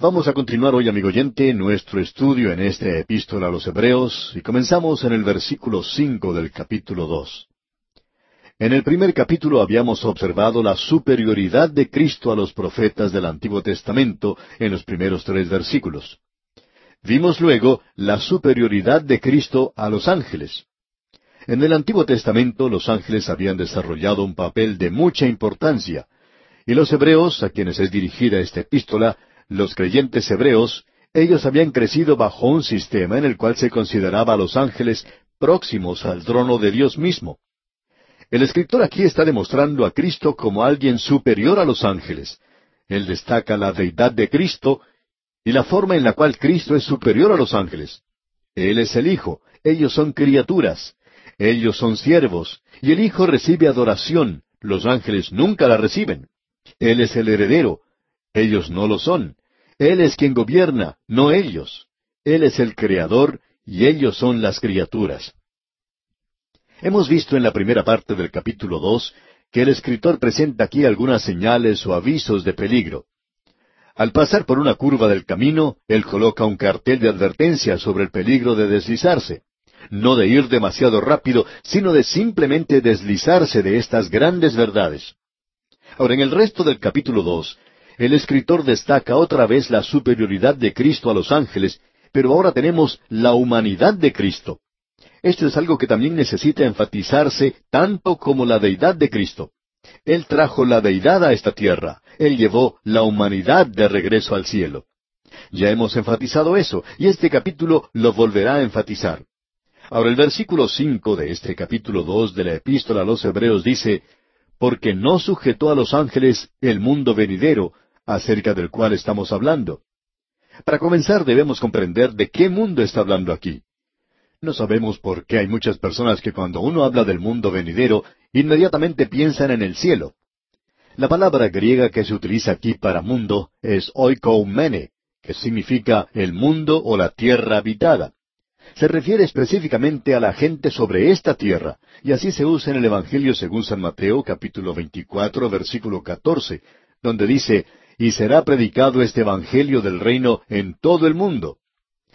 Vamos a continuar hoy, amigo oyente, nuestro estudio en esta epístola a los Hebreos y comenzamos en el versículo cinco del capítulo dos. En el primer capítulo habíamos observado la superioridad de Cristo a los profetas del Antiguo Testamento en los primeros tres versículos. Vimos luego la superioridad de Cristo a los ángeles. En el Antiguo Testamento los ángeles habían desarrollado un papel de mucha importancia, y los hebreos, a quienes es dirigida esta epístola, los creyentes hebreos, ellos habían crecido bajo un sistema en el cual se consideraba a los ángeles próximos al trono de Dios mismo. El escritor aquí está demostrando a Cristo como alguien superior a los ángeles. Él destaca la deidad de Cristo y la forma en la cual Cristo es superior a los ángeles. Él es el Hijo, ellos son criaturas, ellos son siervos, y el Hijo recibe adoración, los ángeles nunca la reciben. Él es el heredero, ellos no lo son. Él es quien gobierna, no ellos. Él es el creador y ellos son las criaturas. Hemos visto en la primera parte del capítulo dos que el escritor presenta aquí algunas señales o avisos de peligro. Al pasar por una curva del camino, él coloca un cartel de advertencia sobre el peligro de deslizarse. No de ir demasiado rápido, sino de simplemente deslizarse de estas grandes verdades. Ahora, en el resto del capítulo dos, el escritor destaca otra vez la superioridad de Cristo a los ángeles, pero ahora tenemos la humanidad de Cristo. Esto es algo que también necesita enfatizarse tanto como la deidad de Cristo. Él trajo la deidad a esta tierra, Él llevó la humanidad de regreso al cielo. Ya hemos enfatizado eso, y este capítulo lo volverá a enfatizar. Ahora el versículo cinco de este capítulo dos de la Epístola a los Hebreos dice, Porque no sujetó a los ángeles el mundo venidero, acerca del cual estamos hablando. Para comenzar debemos comprender de qué mundo está hablando aquí. No sabemos por qué hay muchas personas que cuando uno habla del mundo venidero, inmediatamente piensan en el cielo. La palabra griega que se utiliza aquí para mundo es oikoumene, que significa el mundo o la tierra habitada. Se refiere específicamente a la gente sobre esta tierra, y así se usa en el Evangelio según San Mateo capítulo 24 versículo 14, donde dice, y será predicado este Evangelio del reino en todo el mundo.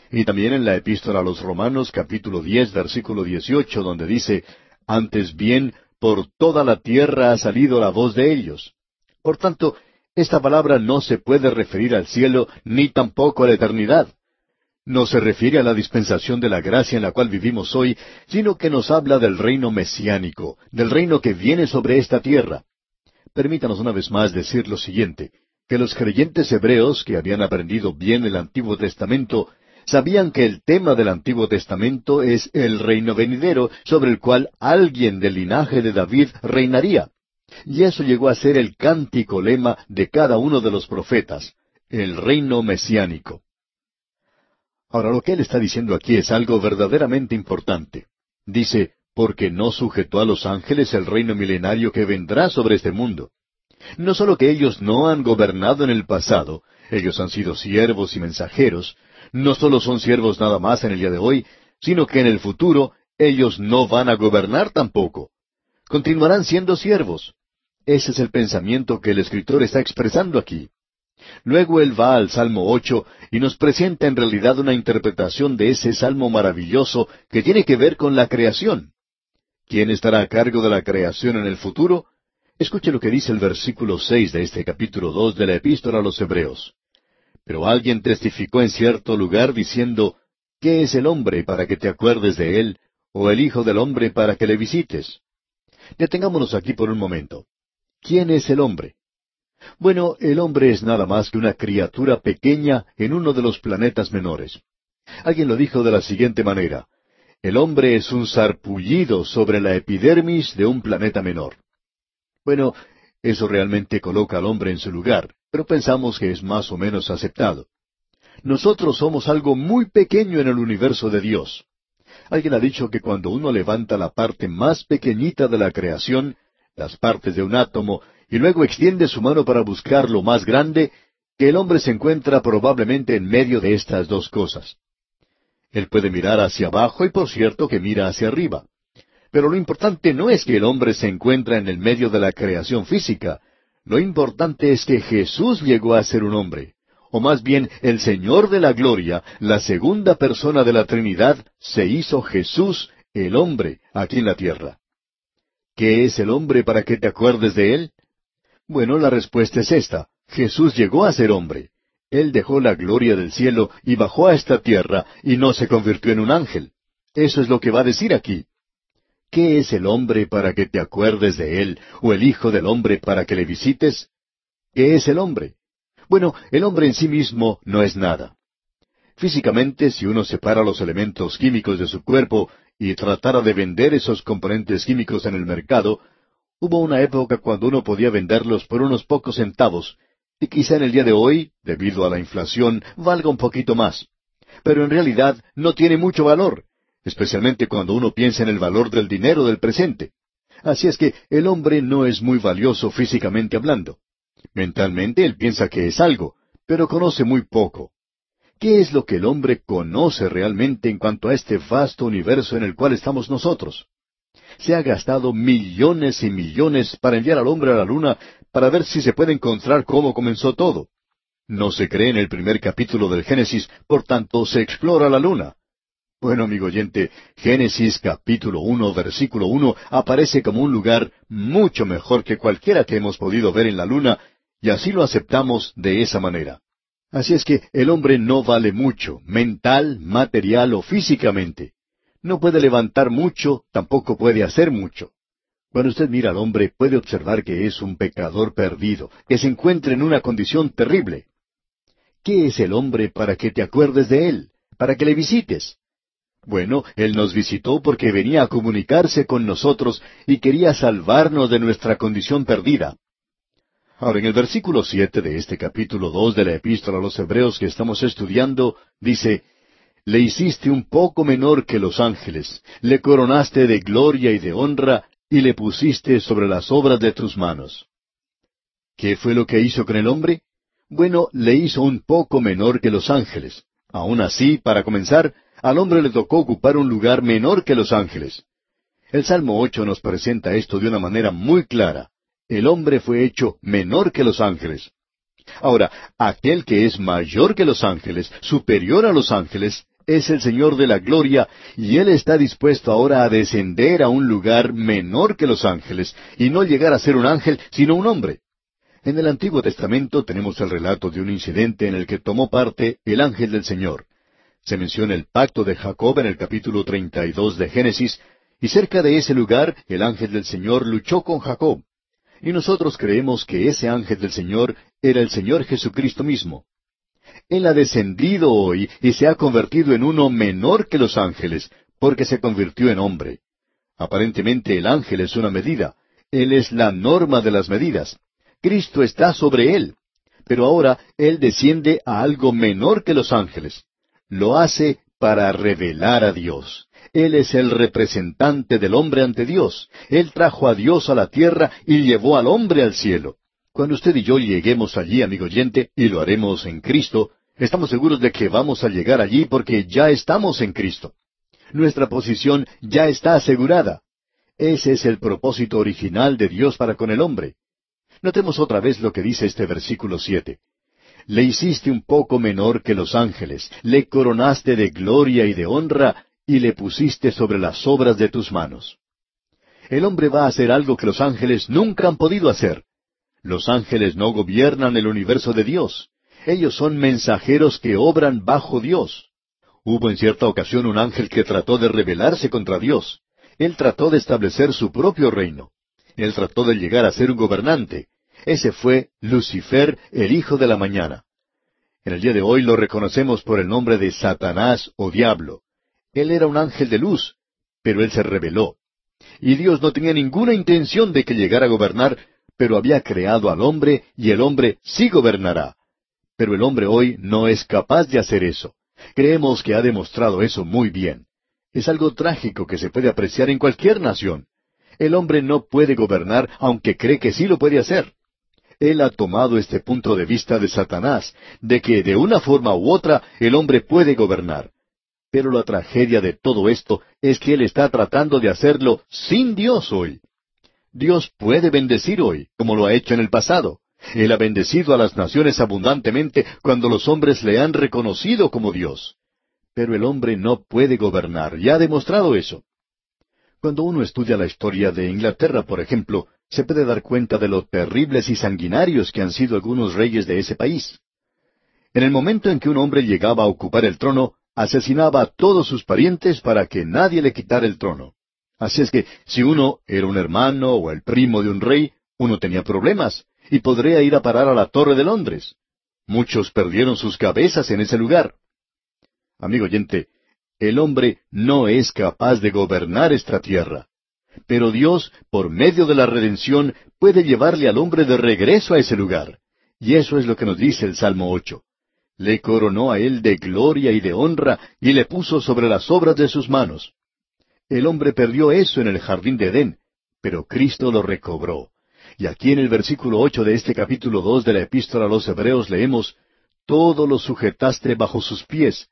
Y también en la epístola a los Romanos capítulo diez versículo dieciocho donde dice, antes bien, por toda la tierra ha salido la voz de ellos. Por tanto, esta palabra no se puede referir al cielo ni tampoco a la eternidad. No se refiere a la dispensación de la gracia en la cual vivimos hoy, sino que nos habla del reino mesiánico, del reino que viene sobre esta tierra. Permítanos una vez más decir lo siguiente que los creyentes hebreos que habían aprendido bien el Antiguo Testamento sabían que el tema del Antiguo Testamento es el reino venidero sobre el cual alguien del linaje de David reinaría. Y eso llegó a ser el cántico lema de cada uno de los profetas, el reino mesiánico. Ahora lo que él está diciendo aquí es algo verdaderamente importante. Dice, porque no sujetó a los ángeles el reino milenario que vendrá sobre este mundo. No solo que ellos no han gobernado en el pasado, ellos han sido siervos y mensajeros, no solo son siervos nada más en el día de hoy, sino que en el futuro ellos no van a gobernar tampoco. Continuarán siendo siervos. Ese es el pensamiento que el escritor está expresando aquí. Luego él va al Salmo ocho y nos presenta en realidad una interpretación de ese salmo maravilloso que tiene que ver con la creación. ¿Quién estará a cargo de la creación en el futuro? Escuche lo que dice el versículo seis de este capítulo dos de la Epístola a los Hebreos. Pero alguien testificó en cierto lugar diciendo, ¿Qué es el hombre para que te acuerdes de él? ¿O el Hijo del hombre para que le visites? Detengámonos aquí por un momento. ¿Quién es el hombre? Bueno, el hombre es nada más que una criatura pequeña en uno de los planetas menores. Alguien lo dijo de la siguiente manera. El hombre es un sarpullido sobre la epidermis de un planeta menor. Bueno, eso realmente coloca al hombre en su lugar, pero pensamos que es más o menos aceptado. Nosotros somos algo muy pequeño en el universo de Dios. Alguien ha dicho que cuando uno levanta la parte más pequeñita de la creación, las partes de un átomo, y luego extiende su mano para buscar lo más grande, que el hombre se encuentra probablemente en medio de estas dos cosas. Él puede mirar hacia abajo y por cierto que mira hacia arriba. Pero lo importante no es que el hombre se encuentra en el medio de la creación física. Lo importante es que Jesús llegó a ser un hombre, o más bien el Señor de la gloria, la segunda persona de la Trinidad, se hizo Jesús, el hombre, aquí en la tierra. ¿Qué es el hombre para que te acuerdes de él? Bueno, la respuesta es esta. Jesús llegó a ser hombre. Él dejó la gloria del cielo y bajó a esta tierra y no se convirtió en un ángel. Eso es lo que va a decir aquí. ¿Qué es el hombre para que te acuerdes de él, o el Hijo del hombre para que le visites? ¿Qué es el hombre? Bueno, el hombre en sí mismo no es nada. Físicamente, si uno separa los elementos químicos de su cuerpo y tratara de vender esos componentes químicos en el mercado, hubo una época cuando uno podía venderlos por unos pocos centavos, y quizá en el día de hoy, debido a la inflación, valga un poquito más. Pero en realidad no tiene mucho valor, especialmente cuando uno piensa en el valor del dinero del presente. Así es que el hombre no es muy valioso físicamente hablando. Mentalmente él piensa que es algo, pero conoce muy poco. ¿Qué es lo que el hombre conoce realmente en cuanto a este vasto universo en el cual estamos nosotros? Se ha gastado millones y millones para enviar al hombre a la luna para ver si se puede encontrar cómo comenzó todo. No se cree en el primer capítulo del Génesis, por tanto se explora la luna. Bueno, amigo oyente, Génesis capítulo uno, versículo uno, aparece como un lugar mucho mejor que cualquiera que hemos podido ver en la luna, y así lo aceptamos de esa manera. Así es que el hombre no vale mucho, mental, material o físicamente. No puede levantar mucho, tampoco puede hacer mucho. Cuando usted mira al hombre puede observar que es un pecador perdido, que se encuentra en una condición terrible. ¿Qué es el hombre para que te acuerdes de él, para que le visites? Bueno, Él nos visitó porque venía a comunicarse con nosotros y quería salvarnos de nuestra condición perdida. Ahora, en el versículo siete de este capítulo dos de la Epístola a los Hebreos que estamos estudiando, dice, Le hiciste un poco menor que los ángeles, le coronaste de gloria y de honra, y le pusiste sobre las obras de tus manos. ¿Qué fue lo que hizo con el hombre? Bueno, le hizo un poco menor que los ángeles. Aún así, para comenzar, al hombre le tocó ocupar un lugar menor que los ángeles. El Salmo ocho nos presenta esto de una manera muy clara el hombre fue hecho menor que los ángeles. Ahora, aquel que es mayor que los ángeles, superior a los ángeles, es el Señor de la gloria, y Él está dispuesto ahora a descender a un lugar menor que los ángeles, y no llegar a ser un ángel, sino un hombre. En el Antiguo Testamento tenemos el relato de un incidente en el que tomó parte el ángel del Señor. Se menciona el pacto de Jacob en el capítulo treinta y dos de Génesis, y cerca de ese lugar el ángel del Señor luchó con Jacob. Y nosotros creemos que ese ángel del Señor era el Señor Jesucristo mismo. Él ha descendido hoy y se ha convertido en uno menor que los ángeles, porque se convirtió en hombre. Aparentemente el ángel es una medida. Él es la norma de las medidas. Cristo está sobre él. Pero ahora Él desciende a algo menor que los ángeles. Lo hace para revelar a Dios. Él es el representante del hombre ante Dios. Él trajo a Dios a la tierra y llevó al hombre al cielo. Cuando usted y yo lleguemos allí, amigo oyente, y lo haremos en Cristo, estamos seguros de que vamos a llegar allí porque ya estamos en Cristo. Nuestra posición ya está asegurada. Ese es el propósito original de Dios para con el hombre. Notemos otra vez lo que dice este versículo siete. Le hiciste un poco menor que los ángeles, le coronaste de gloria y de honra, y le pusiste sobre las obras de tus manos. El hombre va a hacer algo que los ángeles nunca han podido hacer. Los ángeles no gobiernan el universo de Dios. Ellos son mensajeros que obran bajo Dios. Hubo en cierta ocasión un ángel que trató de rebelarse contra Dios. Él trató de establecer su propio reino. Él trató de llegar a ser un gobernante. Ese fue Lucifer, el hijo de la mañana. En el día de hoy lo reconocemos por el nombre de Satanás o diablo. Él era un ángel de luz, pero él se rebeló. Y Dios no tenía ninguna intención de que llegara a gobernar, pero había creado al hombre y el hombre sí gobernará. Pero el hombre hoy no es capaz de hacer eso. Creemos que ha demostrado eso muy bien. Es algo trágico que se puede apreciar en cualquier nación. El hombre no puede gobernar aunque cree que sí lo puede hacer. Él ha tomado este punto de vista de Satanás, de que de una forma u otra el hombre puede gobernar. Pero la tragedia de todo esto es que Él está tratando de hacerlo sin Dios hoy. Dios puede bendecir hoy, como lo ha hecho en el pasado. Él ha bendecido a las naciones abundantemente cuando los hombres le han reconocido como Dios. Pero el hombre no puede gobernar, y ha demostrado eso. Cuando uno estudia la historia de Inglaterra, por ejemplo, se puede dar cuenta de lo terribles y sanguinarios que han sido algunos reyes de ese país. En el momento en que un hombre llegaba a ocupar el trono, asesinaba a todos sus parientes para que nadie le quitara el trono. Así es que si uno era un hermano o el primo de un rey, uno tenía problemas y podría ir a parar a la Torre de Londres. Muchos perdieron sus cabezas en ese lugar. Amigo oyente, el hombre no es capaz de gobernar esta tierra. Pero Dios, por medio de la redención, puede llevarle al hombre de regreso a ese lugar. Y eso es lo que nos dice el Salmo ocho. Le coronó a él de gloria y de honra y le puso sobre las obras de sus manos. El hombre perdió eso en el jardín de Edén, pero Cristo lo recobró. Y aquí en el versículo ocho de este capítulo dos de la epístola a los Hebreos leemos Todo lo sujetaste bajo sus pies,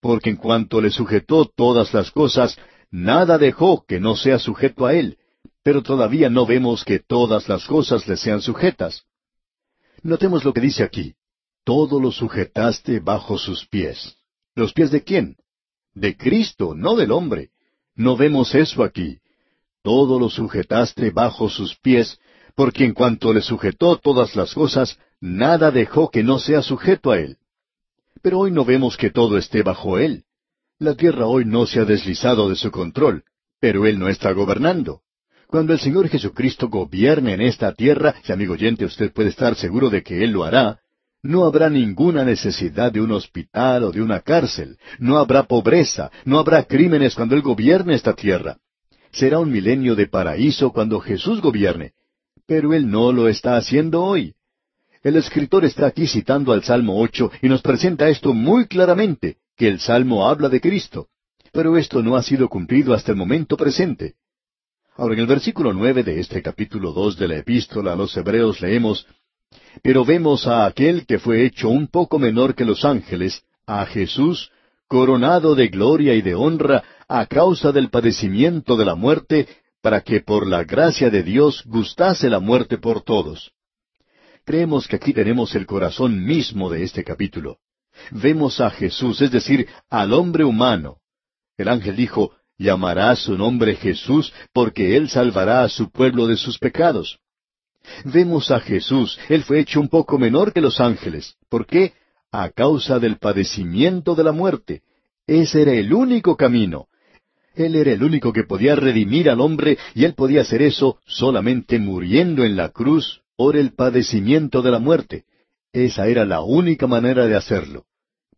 porque en cuanto le sujetó todas las cosas, nada dejó que no sea sujeto a él, pero todavía no vemos que todas las cosas le sean sujetas. Notemos lo que dice aquí. Todo lo sujetaste bajo sus pies. ¿Los pies de quién? De Cristo, no del hombre. No vemos eso aquí. Todo lo sujetaste bajo sus pies, porque en cuanto le sujetó todas las cosas, nada dejó que no sea sujeto a él. Pero hoy no vemos que todo esté bajo él. La tierra hoy no se ha deslizado de su control, pero Él no está gobernando. Cuando el Señor Jesucristo gobierne en esta tierra, y amigo oyente usted puede estar seguro de que Él lo hará, no habrá ninguna necesidad de un hospital o de una cárcel, no habrá pobreza, no habrá crímenes cuando Él gobierne esta tierra. Será un milenio de paraíso cuando Jesús gobierne, pero Él no lo está haciendo hoy. El escritor está aquí citando al Salmo ocho y nos presenta esto muy claramente que el Salmo habla de Cristo, pero esto no ha sido cumplido hasta el momento presente. Ahora, en el versículo nueve de este capítulo dos de la epístola a los Hebreos leemos Pero vemos a aquel que fue hecho un poco menor que los ángeles, a Jesús, coronado de gloria y de honra a causa del padecimiento de la muerte, para que por la gracia de Dios gustase la muerte por todos. Creemos que aquí tenemos el corazón mismo de este capítulo vemos a Jesús, es decir, al hombre humano. El ángel dijo, llamará su nombre Jesús porque él salvará a su pueblo de sus pecados. Vemos a Jesús, él fue hecho un poco menor que los ángeles. ¿Por qué? A causa del padecimiento de la muerte. Ese era el único camino. Él era el único que podía redimir al hombre y él podía hacer eso solamente muriendo en la cruz por el padecimiento de la muerte. Esa era la única manera de hacerlo.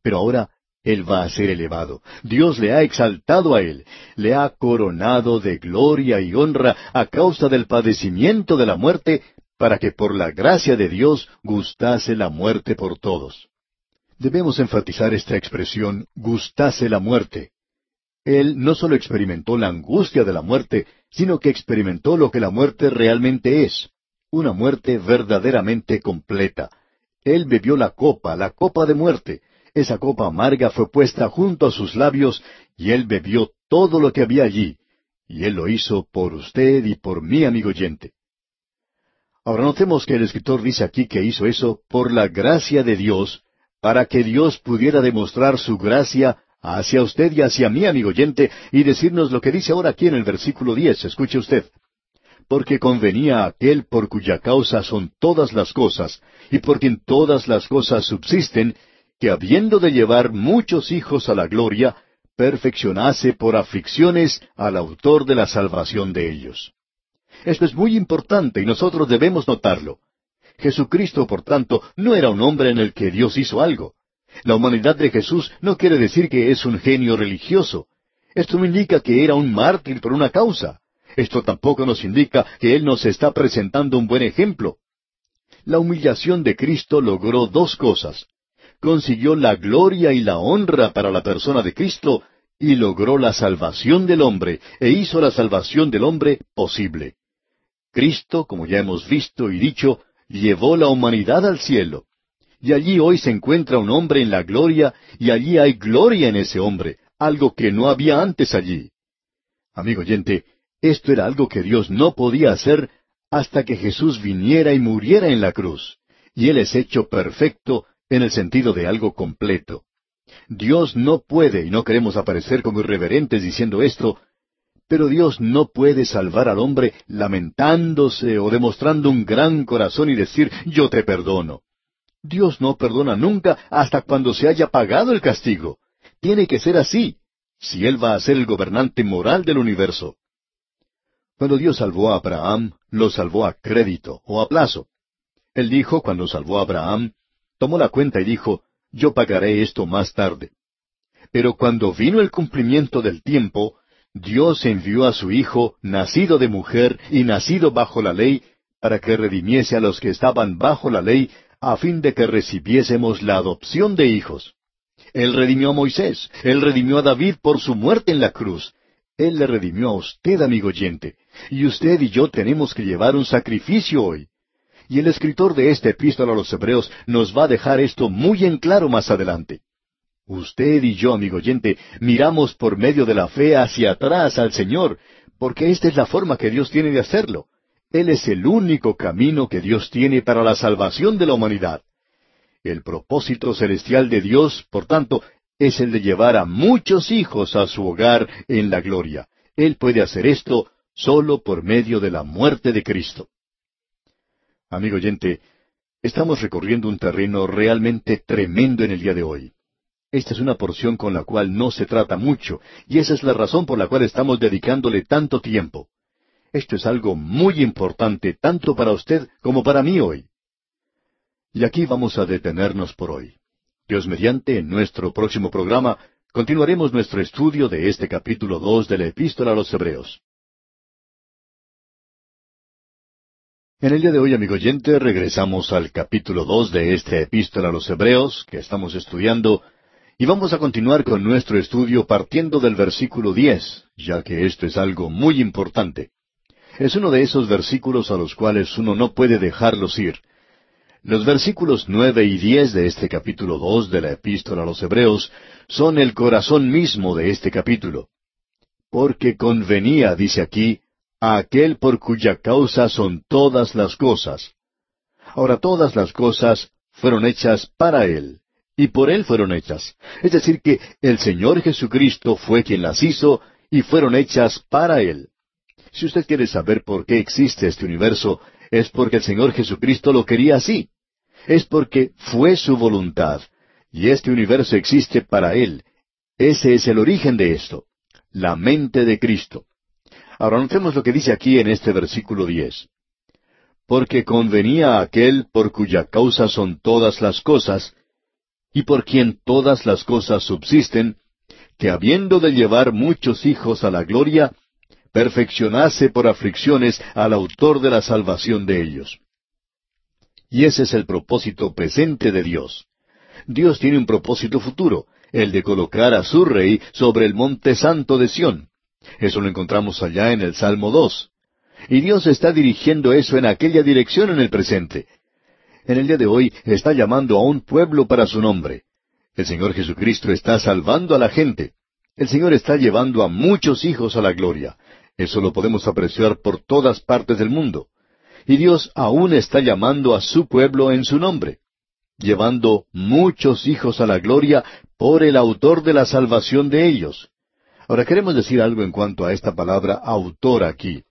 Pero ahora Él va a ser elevado. Dios le ha exaltado a Él, le ha coronado de gloria y honra a causa del padecimiento de la muerte, para que por la gracia de Dios gustase la muerte por todos. Debemos enfatizar esta expresión, gustase la muerte. Él no solo experimentó la angustia de la muerte, sino que experimentó lo que la muerte realmente es, una muerte verdaderamente completa, él bebió la copa, la copa de muerte. Esa copa amarga fue puesta junto a sus labios, y él bebió todo lo que había allí. Y él lo hizo por usted y por mí, amigo oyente. Ahora notemos que el escritor dice aquí que hizo eso por la gracia de Dios, para que Dios pudiera demostrar su gracia hacia usted y hacia mí, amigo oyente, y decirnos lo que dice ahora aquí en el versículo diez. Escuche usted porque convenía a aquel por cuya causa son todas las cosas, y por quien todas las cosas subsisten, que habiendo de llevar muchos hijos a la gloria, perfeccionase por aflicciones al autor de la salvación de ellos. Esto es muy importante y nosotros debemos notarlo. Jesucristo, por tanto, no era un hombre en el que Dios hizo algo. La humanidad de Jesús no quiere decir que es un genio religioso. Esto no indica que era un mártir por una causa. Esto tampoco nos indica que Él nos está presentando un buen ejemplo. La humillación de Cristo logró dos cosas. Consiguió la gloria y la honra para la persona de Cristo y logró la salvación del hombre e hizo la salvación del hombre posible. Cristo, como ya hemos visto y dicho, llevó la humanidad al cielo. Y allí hoy se encuentra un hombre en la gloria y allí hay gloria en ese hombre, algo que no había antes allí. Amigo oyente, esto era algo que Dios no podía hacer hasta que Jesús viniera y muriera en la cruz. y Él es hecho perfecto en el sentido de algo completo. Dios no puede, y no queremos aparecer como irreverentes diciendo esto, pero Dios no puede salvar al hombre lamentándose o demostrando un gran corazón y decir, yo te perdono. Dios no perdona nunca hasta cuando se haya pagado el castigo. Tiene que ser así, si Él va a ser el gobernante moral del universo. Cuando Dios salvó a Abraham, lo salvó a crédito o a plazo. Él dijo, cuando salvó a Abraham, tomó la cuenta y dijo, yo pagaré esto más tarde. Pero cuando vino el cumplimiento del tiempo, Dios envió a su Hijo, nacido de mujer y nacido bajo la ley, para que redimiese a los que estaban bajo la ley, a fin de que recibiésemos la adopción de hijos. Él redimió a Moisés, Él redimió a David por su muerte en la cruz. Él le redimió a usted, amigo oyente, y usted y yo tenemos que llevar un sacrificio hoy. Y el escritor de esta epístola a los Hebreos nos va a dejar esto muy en claro más adelante. Usted y yo, amigo oyente, miramos por medio de la fe hacia atrás al Señor, porque esta es la forma que Dios tiene de hacerlo. Él es el único camino que Dios tiene para la salvación de la humanidad. El propósito celestial de Dios, por tanto, es el de llevar a muchos hijos a su hogar en la gloria. Él puede hacer esto solo por medio de la muerte de Cristo. Amigo oyente, estamos recorriendo un terreno realmente tremendo en el día de hoy. Esta es una porción con la cual no se trata mucho, y esa es la razón por la cual estamos dedicándole tanto tiempo. Esto es algo muy importante tanto para usted como para mí hoy. Y aquí vamos a detenernos por hoy. Dios mediante, en nuestro próximo programa, continuaremos nuestro estudio de este capítulo dos de la Epístola a los Hebreos. En el día de hoy, amigo oyente, regresamos al capítulo dos de esta Epístola a los Hebreos que estamos estudiando y vamos a continuar con nuestro estudio partiendo del versículo diez, ya que esto es algo muy importante. Es uno de esos versículos a los cuales uno no puede dejarlos ir. Los versículos nueve y diez de este capítulo dos de la Epístola a los Hebreos son el corazón mismo de este capítulo. Porque convenía, dice aquí, a aquel por cuya causa son todas las cosas. Ahora todas las cosas fueron hechas para Él, y por Él fueron hechas. Es decir, que el Señor Jesucristo fue quien las hizo y fueron hechas para Él. Si usted quiere saber por qué existe este universo, es porque el Señor Jesucristo lo quería así. Es porque fue su voluntad. Y este universo existe para Él. Ese es el origen de esto. La mente de Cristo. Ahora notemos lo que dice aquí en este versículo diez. Porque convenía a aquel por cuya causa son todas las cosas, y por quien todas las cosas subsisten, que habiendo de llevar muchos hijos a la gloria, perfeccionase por aflicciones al autor de la salvación de ellos. Y ese es el propósito presente de Dios. Dios tiene un propósito futuro, el de colocar a su rey sobre el monte santo de Sión. Eso lo encontramos allá en el Salmo 2. Y Dios está dirigiendo eso en aquella dirección en el presente en el día de hoy está llamando a un pueblo para su nombre. El Señor Jesucristo está salvando a la gente. El Señor está llevando a muchos hijos a la gloria. Eso lo podemos apreciar por todas partes del mundo. Y Dios aún está llamando a su pueblo en su nombre, llevando muchos hijos a la gloria por el autor de la salvación de ellos. Ahora queremos decir algo en cuanto a esta palabra autor aquí.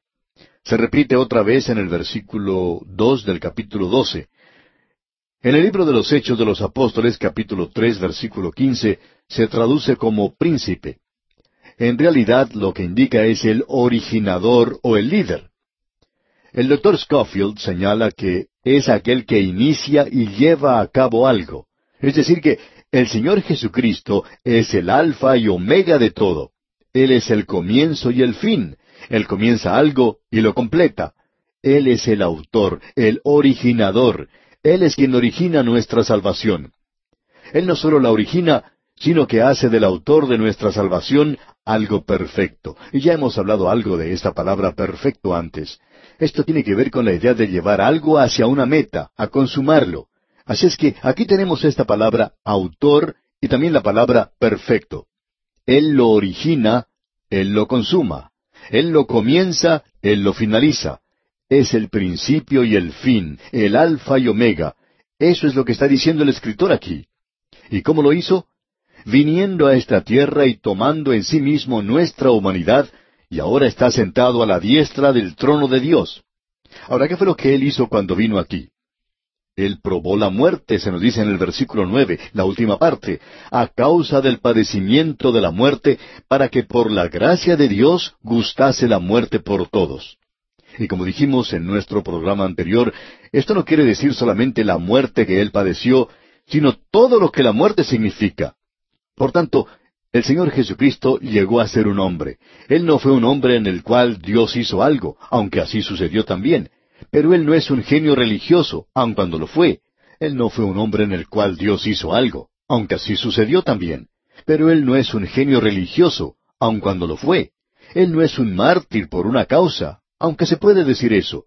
Se repite otra vez en el versículo dos del capítulo doce. En el libro de los Hechos de los Apóstoles, capítulo tres, versículo quince, se traduce como príncipe. En realidad lo que indica es el originador o el líder. El doctor Scofield señala que es aquel que inicia y lleva a cabo algo. Es decir, que el Señor Jesucristo es el alfa y omega de todo. Él es el comienzo y el fin. Él comienza algo y lo completa. Él es el autor, el originador, él es quien origina nuestra salvación. Él no solo la origina, sino que hace del autor de nuestra salvación algo perfecto. Y ya hemos hablado algo de esta palabra perfecto antes. Esto tiene que ver con la idea de llevar algo hacia una meta, a consumarlo. Así es que aquí tenemos esta palabra autor y también la palabra perfecto. Él lo origina, Él lo consuma. Él lo comienza, Él lo finaliza es el principio y el fin, el alfa y omega. Eso es lo que está diciendo el escritor aquí. ¿Y cómo lo hizo? Viniendo a esta tierra y tomando en sí mismo nuestra humanidad, y ahora está sentado a la diestra del trono de Dios. Ahora, ¿qué fue lo que él hizo cuando vino aquí? Él probó la muerte, se nos dice en el versículo nueve, la última parte, a causa del padecimiento de la muerte, para que por la gracia de Dios gustase la muerte por todos. Y como dijimos en nuestro programa anterior, esto no quiere decir solamente la muerte que Él padeció, sino todo lo que la muerte significa. Por tanto, el Señor Jesucristo llegó a ser un hombre. Él no fue un hombre en el cual Dios hizo algo, aunque así sucedió también. Pero Él no es un genio religioso, aun cuando lo fue. Él no fue un hombre en el cual Dios hizo algo, aunque así sucedió también. Pero Él no es un genio religioso, aun cuando lo fue. Él no es un mártir por una causa, aunque se puede decir eso.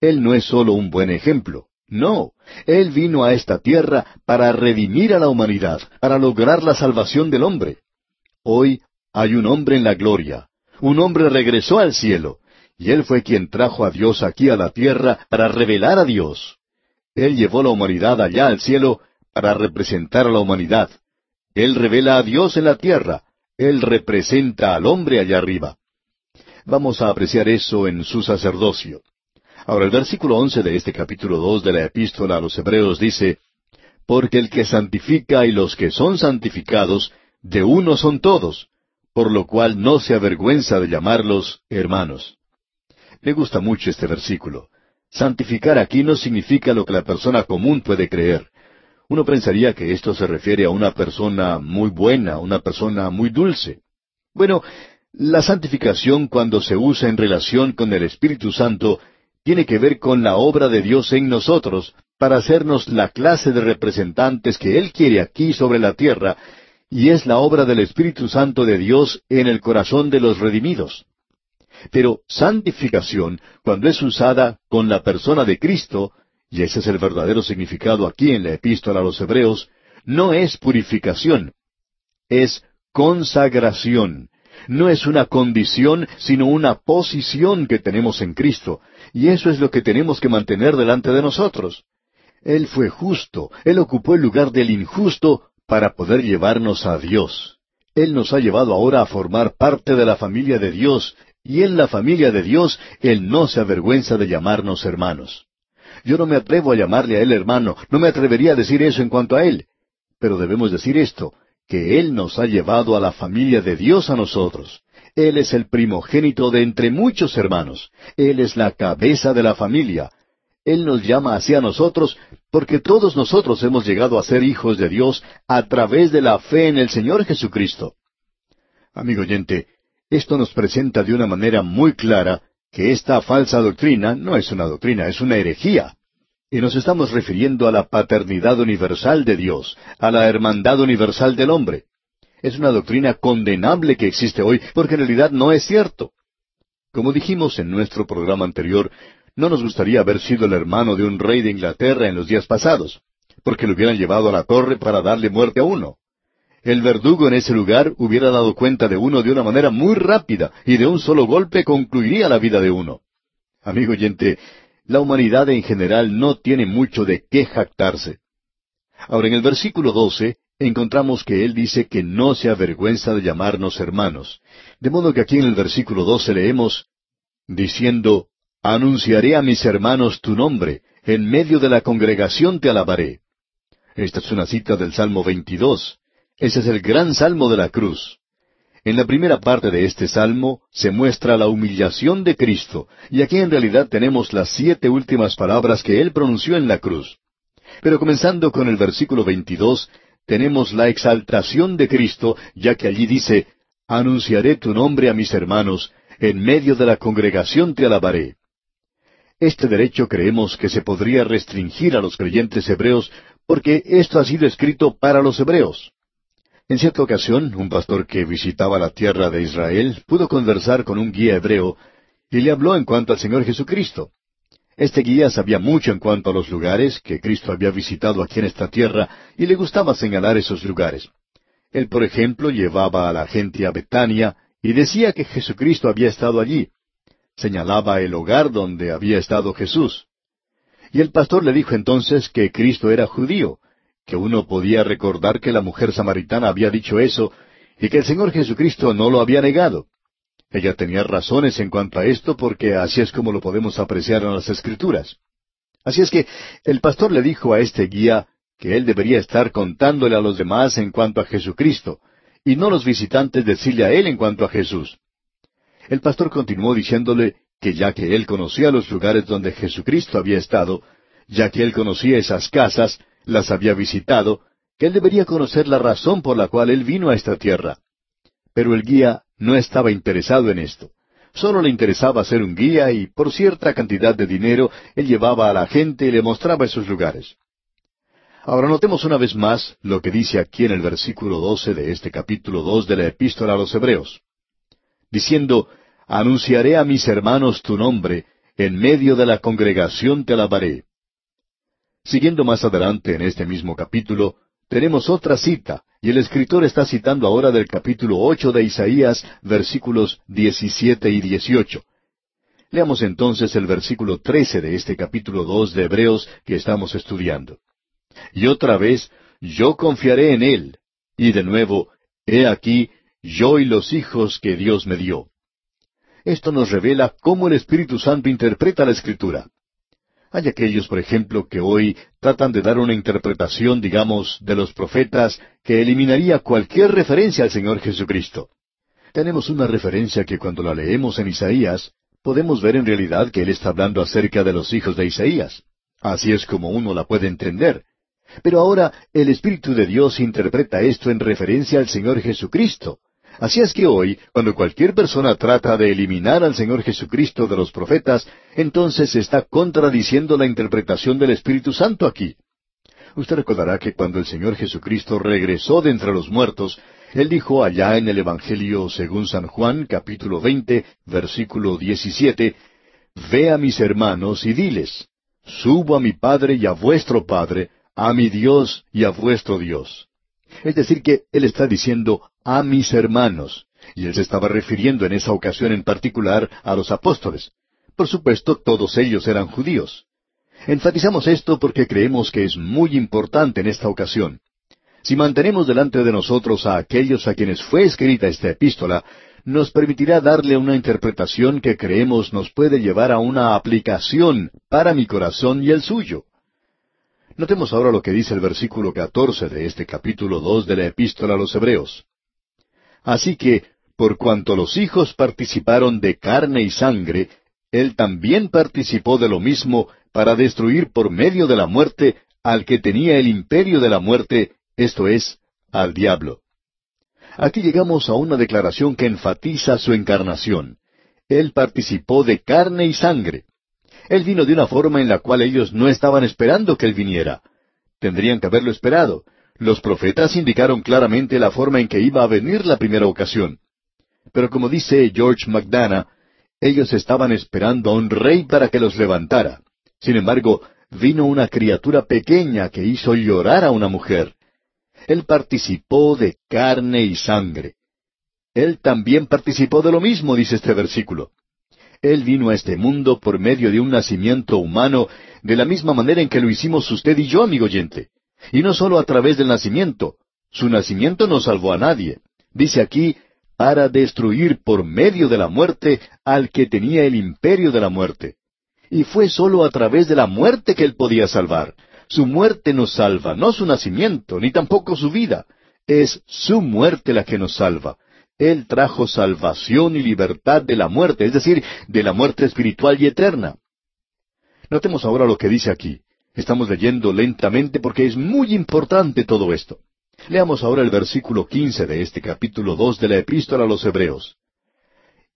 Él no es solo un buen ejemplo. No, Él vino a esta tierra para redimir a la humanidad, para lograr la salvación del hombre. Hoy hay un hombre en la gloria. Un hombre regresó al cielo, y Él fue quien trajo a Dios aquí a la tierra para revelar a Dios. Él llevó la humanidad allá al cielo para representar a la humanidad. Él revela a Dios en la tierra. Él representa al hombre allá arriba. Vamos a apreciar eso en su sacerdocio. Ahora el versículo once de este capítulo dos de la epístola a los Hebreos dice, Porque el que santifica y los que son santificados, de uno son todos, por lo cual no se avergüenza de llamarlos hermanos. Me gusta mucho este versículo. Santificar aquí no significa lo que la persona común puede creer. Uno pensaría que esto se refiere a una persona muy buena, una persona muy dulce. Bueno, la santificación cuando se usa en relación con el Espíritu Santo tiene que ver con la obra de Dios en nosotros para hacernos la clase de representantes que Él quiere aquí sobre la tierra, y es la obra del Espíritu Santo de Dios en el corazón de los redimidos. Pero santificación, cuando es usada con la persona de Cristo, y ese es el verdadero significado aquí en la epístola a los Hebreos, no es purificación, es consagración. No es una condición, sino una posición que tenemos en Cristo, y eso es lo que tenemos que mantener delante de nosotros. Él fue justo, Él ocupó el lugar del injusto para poder llevarnos a Dios. Él nos ha llevado ahora a formar parte de la familia de Dios, y en la familia de Dios Él no se avergüenza de llamarnos hermanos. Yo no me atrevo a llamarle a Él hermano, no me atrevería a decir eso en cuanto a Él. Pero debemos decir esto, que Él nos ha llevado a la familia de Dios a nosotros. Él es el primogénito de entre muchos hermanos. Él es la cabeza de la familia. Él nos llama hacia nosotros porque todos nosotros hemos llegado a ser hijos de Dios a través de la fe en el Señor Jesucristo. Amigo oyente, esto nos presenta de una manera muy clara que esta falsa doctrina no es una doctrina, es una herejía. Y nos estamos refiriendo a la paternidad universal de Dios, a la hermandad universal del hombre. Es una doctrina condenable que existe hoy porque en realidad no es cierto. Como dijimos en nuestro programa anterior, no nos gustaría haber sido el hermano de un rey de Inglaterra en los días pasados, porque lo hubieran llevado a la torre para darle muerte a uno. El verdugo en ese lugar hubiera dado cuenta de uno de una manera muy rápida y de un solo golpe concluiría la vida de uno. Amigo oyente, la humanidad en general no tiene mucho de qué jactarse. Ahora en el versículo doce encontramos que Él dice que no se avergüenza de llamarnos hermanos. De modo que aquí en el versículo doce leemos, diciendo, Anunciaré a mis hermanos tu nombre, en medio de la congregación te alabaré. Esta es una cita del Salmo 22. Ese es el gran salmo de la cruz. En la primera parte de este salmo se muestra la humillación de Cristo, y aquí en realidad tenemos las siete últimas palabras que Él pronunció en la cruz. Pero comenzando con el versículo 22, tenemos la exaltación de Cristo, ya que allí dice, Anunciaré tu nombre a mis hermanos, en medio de la congregación te alabaré. Este derecho creemos que se podría restringir a los creyentes hebreos porque esto ha sido escrito para los hebreos. En cierta ocasión, un pastor que visitaba la tierra de Israel pudo conversar con un guía hebreo y le habló en cuanto al Señor Jesucristo. Este guía sabía mucho en cuanto a los lugares que Cristo había visitado aquí en esta tierra y le gustaba señalar esos lugares. Él, por ejemplo, llevaba a la gente a Betania y decía que Jesucristo había estado allí. Señalaba el hogar donde había estado Jesús. Y el pastor le dijo entonces que Cristo era judío, que uno podía recordar que la mujer samaritana había dicho eso, y que el Señor Jesucristo no lo había negado. Ella tenía razones en cuanto a esto porque así es como lo podemos apreciar en las Escrituras. Así es que el pastor le dijo a este guía que él debería estar contándole a los demás en cuanto a Jesucristo, y no los visitantes decirle a él en cuanto a Jesús. El pastor continuó diciéndole que ya que él conocía los lugares donde Jesucristo había estado, ya que él conocía esas casas, las había visitado, que él debería conocer la razón por la cual él vino a esta tierra. Pero el guía no estaba interesado en esto. Solo le interesaba ser un guía y por cierta cantidad de dinero él llevaba a la gente y le mostraba esos lugares. Ahora notemos una vez más lo que dice aquí en el versículo doce de este capítulo dos de la Epístola a los Hebreos, diciendo, Anunciaré a mis hermanos tu nombre, en medio de la congregación te alabaré. Siguiendo más adelante en este mismo capítulo, tenemos otra cita, y el escritor está citando ahora del capítulo ocho de Isaías, versículos diecisiete y dieciocho. Leamos entonces el versículo trece de este capítulo dos de Hebreos que estamos estudiando. Y otra vez, yo confiaré en Él. Y de nuevo, he aquí, yo y los hijos que Dios me dio. Esto nos revela cómo el Espíritu Santo interpreta la Escritura. Hay aquellos, por ejemplo, que hoy tratan de dar una interpretación, digamos, de los profetas que eliminaría cualquier referencia al Señor Jesucristo. Tenemos una referencia que cuando la leemos en Isaías, podemos ver en realidad que Él está hablando acerca de los hijos de Isaías. Así es como uno la puede entender. Pero ahora el Espíritu de Dios interpreta esto en referencia al Señor Jesucristo. Así es que hoy, cuando cualquier persona trata de eliminar al Señor Jesucristo de los profetas, entonces está contradiciendo la interpretación del Espíritu Santo aquí. Usted recordará que cuando el Señor Jesucristo regresó de entre los muertos, Él dijo allá en el Evangelio según San Juan, capítulo veinte, versículo diecisiete, Ve a mis hermanos y diles, Subo a mi Padre y a vuestro Padre, a mi Dios y a vuestro Dios. Es decir, que Él está diciendo a mis hermanos, y Él se estaba refiriendo en esa ocasión en particular a los apóstoles. Por supuesto, todos ellos eran judíos. Enfatizamos esto porque creemos que es muy importante en esta ocasión. Si mantenemos delante de nosotros a aquellos a quienes fue escrita esta epístola, nos permitirá darle una interpretación que creemos nos puede llevar a una aplicación para mi corazón y el suyo. Notemos ahora lo que dice el versículo catorce de este capítulo dos de la Epístola a los Hebreos. Así que, por cuanto los hijos participaron de carne y sangre, él también participó de lo mismo para destruir por medio de la muerte al que tenía el imperio de la muerte, esto es, al diablo. Aquí llegamos a una declaración que enfatiza su encarnación. Él participó de carne y sangre. Él vino de una forma en la cual ellos no estaban esperando que Él viniera. Tendrían que haberlo esperado. Los profetas indicaron claramente la forma en que iba a venir la primera ocasión. Pero como dice George McDonough, ellos estaban esperando a un rey para que los levantara. Sin embargo, vino una criatura pequeña que hizo llorar a una mujer. Él participó de carne y sangre. Él también participó de lo mismo, dice este versículo. Él vino a este mundo por medio de un nacimiento humano de la misma manera en que lo hicimos usted y yo, amigo oyente. Y no solo a través del nacimiento. Su nacimiento no salvó a nadie. Dice aquí, para destruir por medio de la muerte al que tenía el imperio de la muerte. Y fue solo a través de la muerte que él podía salvar. Su muerte nos salva, no su nacimiento, ni tampoco su vida. Es su muerte la que nos salva. Él trajo salvación y libertad de la muerte, es decir, de la muerte espiritual y eterna. Notemos ahora lo que dice aquí. Estamos leyendo lentamente porque es muy importante todo esto. Leamos ahora el versículo quince de este capítulo dos de la Epístola a los Hebreos.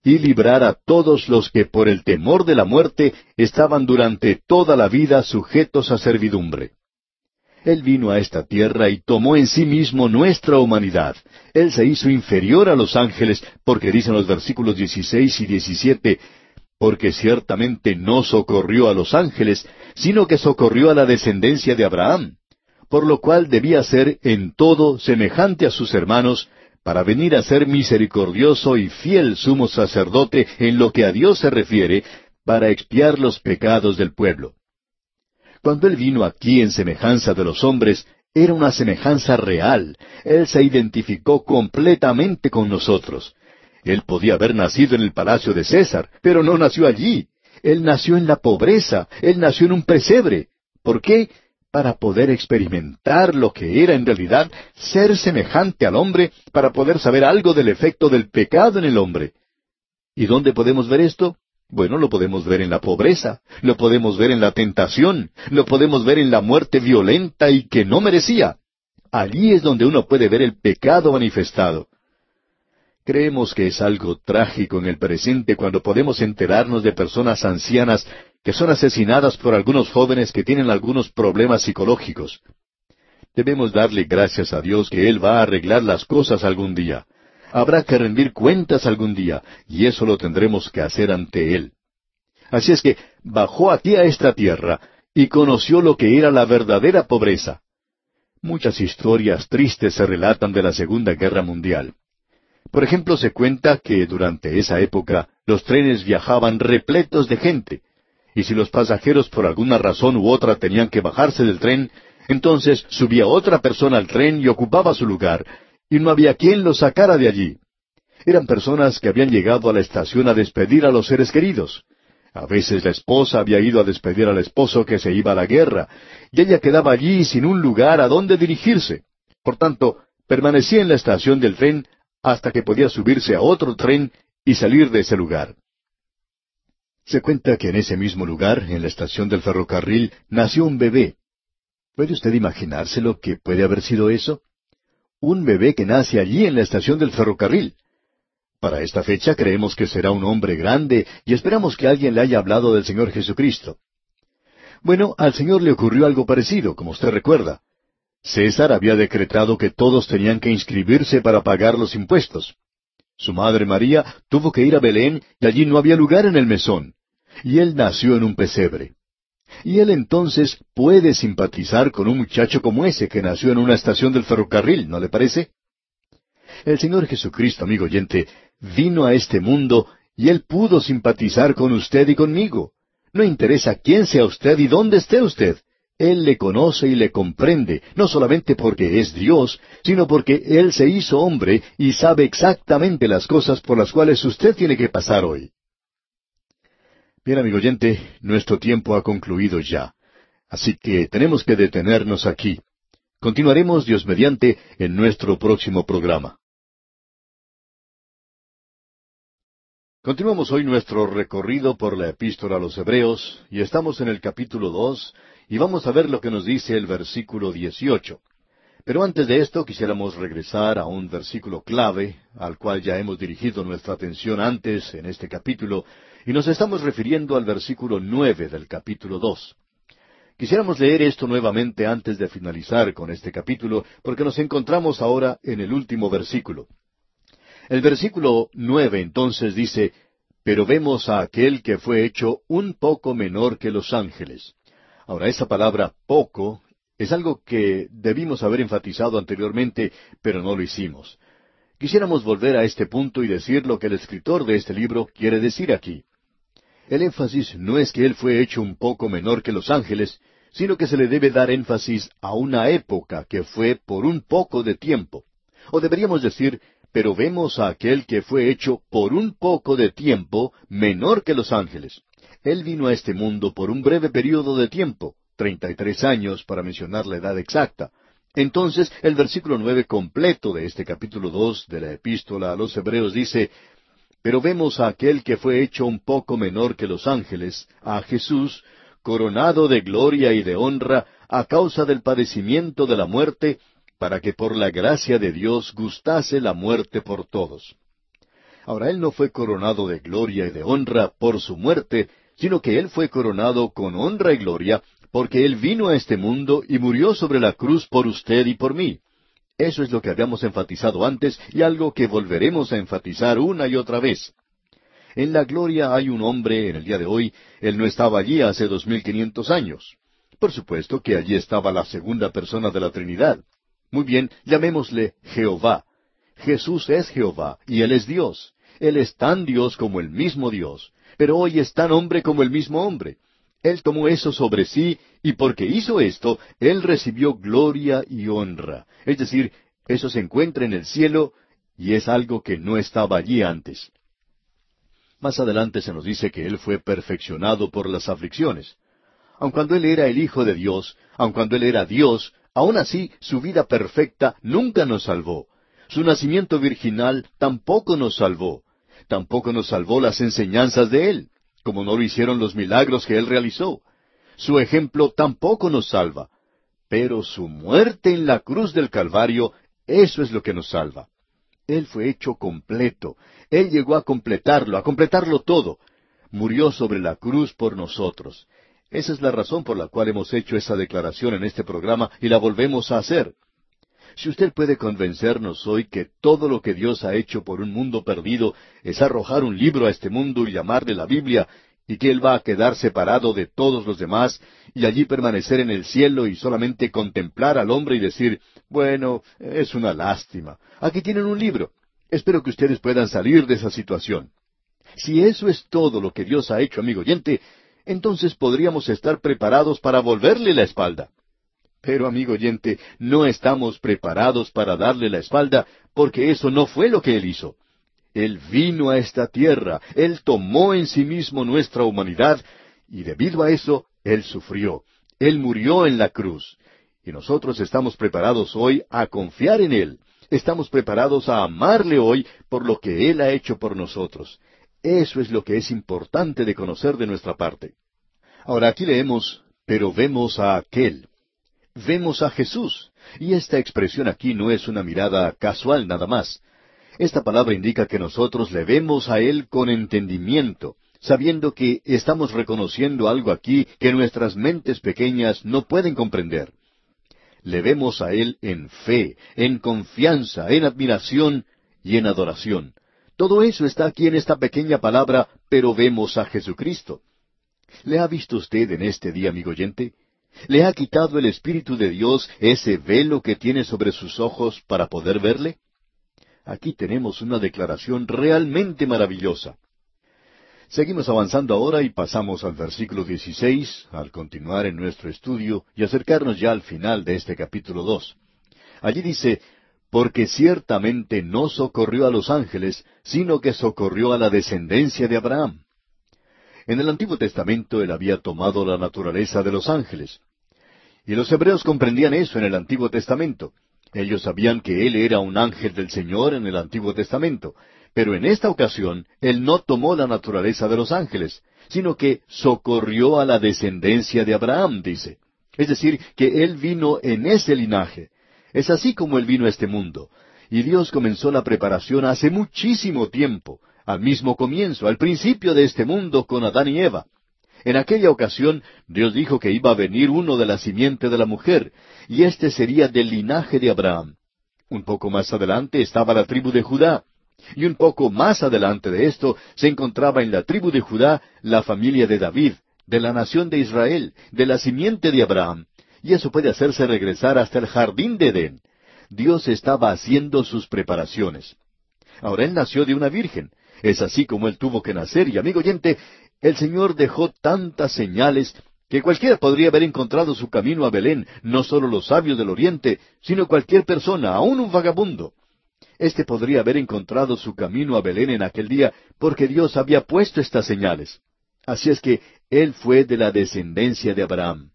Y librar a todos los que por el temor de la muerte estaban durante toda la vida sujetos a servidumbre. Él vino a esta tierra y tomó en sí mismo nuestra humanidad. Él se hizo inferior a los ángeles, porque dicen los versículos 16 y 17, porque ciertamente no socorrió a los ángeles, sino que socorrió a la descendencia de Abraham, por lo cual debía ser en todo semejante a sus hermanos, para venir a ser misericordioso y fiel sumo sacerdote en lo que a Dios se refiere, para expiar los pecados del pueblo. Cuando Él vino aquí en semejanza de los hombres, era una semejanza real. Él se identificó completamente con nosotros. Él podía haber nacido en el palacio de César, pero no nació allí. Él nació en la pobreza, él nació en un pesebre. ¿Por qué? Para poder experimentar lo que era en realidad ser semejante al hombre, para poder saber algo del efecto del pecado en el hombre. ¿Y dónde podemos ver esto? Bueno, lo podemos ver en la pobreza, lo podemos ver en la tentación, lo podemos ver en la muerte violenta y que no merecía. Allí es donde uno puede ver el pecado manifestado. Creemos que es algo trágico en el presente cuando podemos enterarnos de personas ancianas que son asesinadas por algunos jóvenes que tienen algunos problemas psicológicos. Debemos darle gracias a Dios que Él va a arreglar las cosas algún día. Habrá que rendir cuentas algún día, y eso lo tendremos que hacer ante Él. Así es que bajó aquí a esta tierra y conoció lo que era la verdadera pobreza. Muchas historias tristes se relatan de la Segunda Guerra Mundial. Por ejemplo, se cuenta que durante esa época los trenes viajaban repletos de gente, y si los pasajeros por alguna razón u otra tenían que bajarse del tren, entonces subía otra persona al tren y ocupaba su lugar, y no había quien los sacara de allí. Eran personas que habían llegado a la estación a despedir a los seres queridos. A veces la esposa había ido a despedir al esposo que se iba a la guerra, y ella quedaba allí sin un lugar a dónde dirigirse. Por tanto, permanecía en la estación del tren hasta que podía subirse a otro tren y salir de ese lugar. Se cuenta que en ese mismo lugar, en la estación del ferrocarril, nació un bebé. ¿Puede usted imaginarse lo que puede haber sido eso? Un bebé que nace allí en la estación del ferrocarril. Para esta fecha creemos que será un hombre grande y esperamos que alguien le haya hablado del Señor Jesucristo. Bueno, al Señor le ocurrió algo parecido, como usted recuerda. César había decretado que todos tenían que inscribirse para pagar los impuestos. Su madre María tuvo que ir a Belén y allí no había lugar en el mesón. Y él nació en un pesebre. Y él entonces puede simpatizar con un muchacho como ese que nació en una estación del ferrocarril, ¿no le parece? El Señor Jesucristo, amigo oyente, vino a este mundo y él pudo simpatizar con usted y conmigo. No interesa quién sea usted y dónde esté usted. Él le conoce y le comprende, no solamente porque es Dios, sino porque Él se hizo hombre y sabe exactamente las cosas por las cuales usted tiene que pasar hoy. Bien, amigo oyente, nuestro tiempo ha concluido ya. Así que tenemos que detenernos aquí. Continuaremos, Dios mediante, en nuestro próximo programa. Continuamos hoy nuestro recorrido por la epístola a los Hebreos y estamos en el capítulo dos y vamos a ver lo que nos dice el versículo dieciocho. Pero antes de esto quisiéramos regresar a un versículo clave al cual ya hemos dirigido nuestra atención antes en este capítulo y nos estamos refiriendo al versículo nueve del capítulo dos. Quisiéramos leer esto nuevamente antes de finalizar con este capítulo porque nos encontramos ahora en el último versículo. El versículo nueve entonces dice, Pero vemos a aquel que fue hecho un poco menor que los ángeles. Ahora, esa palabra poco es algo que debimos haber enfatizado anteriormente, pero no lo hicimos. Quisiéramos volver a este punto y decir lo que el escritor de este libro quiere decir aquí. El énfasis no es que él fue hecho un poco menor que los ángeles, sino que se le debe dar énfasis a una época que fue por un poco de tiempo. O deberíamos decir pero vemos a aquel que fue hecho por un poco de tiempo menor que los ángeles. Él vino a este mundo por un breve periodo de tiempo, treinta y tres años para mencionar la edad exacta. Entonces, el versículo nueve completo de este capítulo dos de la epístola a los Hebreos dice Pero vemos a aquel que fue hecho un poco menor que los ángeles, a Jesús, coronado de gloria y de honra a causa del padecimiento de la muerte, para que por la gracia de Dios gustase la muerte por todos. Ahora Él no fue coronado de gloria y de honra por su muerte, sino que Él fue coronado con honra y gloria, porque Él vino a este mundo y murió sobre la cruz por usted y por mí. Eso es lo que habíamos enfatizado antes y algo que volveremos a enfatizar una y otra vez. En la gloria hay un hombre en el día de hoy, él no estaba allí hace dos mil quinientos años. Por supuesto que allí estaba la segunda persona de la Trinidad. Muy bien, llamémosle Jehová. Jesús es Jehová y Él es Dios. Él es tan Dios como el mismo Dios, pero hoy es tan hombre como el mismo hombre. Él tomó eso sobre sí y porque hizo esto, Él recibió gloria y honra. Es decir, eso se encuentra en el cielo y es algo que no estaba allí antes. Más adelante se nos dice que Él fue perfeccionado por las aflicciones. Aun cuando Él era el Hijo de Dios, aun cuando Él era Dios, aun así su vida perfecta nunca nos salvó. Su nacimiento virginal tampoco nos salvó. Tampoco nos salvó las enseñanzas de Él, como no lo hicieron los milagros que Él realizó. Su ejemplo tampoco nos salva. Pero su muerte en la cruz del Calvario, eso es lo que nos salva. Él fue hecho completo. Él llegó a completarlo, a completarlo todo. Murió sobre la cruz por nosotros. Esa es la razón por la cual hemos hecho esa declaración en este programa y la volvemos a hacer. Si usted puede convencernos hoy que todo lo que Dios ha hecho por un mundo perdido es arrojar un libro a este mundo y llamarle la Biblia, y que Él va a quedar separado de todos los demás y allí permanecer en el cielo y solamente contemplar al hombre y decir, bueno, es una lástima. Aquí tienen un libro. Espero que ustedes puedan salir de esa situación. Si eso es todo lo que Dios ha hecho, amigo oyente, entonces podríamos estar preparados para volverle la espalda. Pero, amigo oyente, no estamos preparados para darle la espalda porque eso no fue lo que Él hizo. Él vino a esta tierra, Él tomó en sí mismo nuestra humanidad, y debido a eso, Él sufrió. Él murió en la cruz. Y nosotros estamos preparados hoy a confiar en Él. Estamos preparados a amarle hoy por lo que Él ha hecho por nosotros. Eso es lo que es importante de conocer de nuestra parte. Ahora aquí leemos, pero vemos a aquel. Vemos a Jesús. Y esta expresión aquí no es una mirada casual nada más. Esta palabra indica que nosotros le vemos a Él con entendimiento, sabiendo que estamos reconociendo algo aquí que nuestras mentes pequeñas no pueden comprender. Le vemos a Él en fe, en confianza, en admiración y en adoración. Todo eso está aquí en esta pequeña palabra, pero vemos a Jesucristo. ¿Le ha visto usted en este día, amigo oyente? ¿Le ha quitado el Espíritu de Dios ese velo que tiene sobre sus ojos para poder verle? Aquí tenemos una declaración realmente maravillosa. Seguimos avanzando ahora y pasamos al versículo 16 al continuar en nuestro estudio y acercarnos ya al final de este capítulo 2. Allí dice, porque ciertamente no socorrió a los ángeles, sino que socorrió a la descendencia de Abraham. En el Antiguo Testamento él había tomado la naturaleza de los ángeles. Y los hebreos comprendían eso en el Antiguo Testamento. Ellos sabían que Él era un ángel del Señor en el Antiguo Testamento, pero en esta ocasión Él no tomó la naturaleza de los ángeles, sino que socorrió a la descendencia de Abraham, dice. Es decir, que Él vino en ese linaje. Es así como Él vino a este mundo. Y Dios comenzó la preparación hace muchísimo tiempo, al mismo comienzo, al principio de este mundo con Adán y Eva. En aquella ocasión Dios dijo que iba a venir uno de la simiente de la mujer, y éste sería del linaje de Abraham. Un poco más adelante estaba la tribu de Judá, y un poco más adelante de esto se encontraba en la tribu de Judá la familia de David, de la nación de Israel, de la simiente de Abraham, y eso puede hacerse regresar hasta el jardín de Edén. Dios estaba haciendo sus preparaciones. Ahora él nació de una virgen. Es así como él tuvo que nacer, y amigo oyente, el Señor dejó tantas señales que cualquiera podría haber encontrado su camino a Belén, no solo los sabios del Oriente, sino cualquier persona, aun un vagabundo. Este podría haber encontrado su camino a Belén en aquel día porque Dios había puesto estas señales. Así es que él fue de la descendencia de Abraham.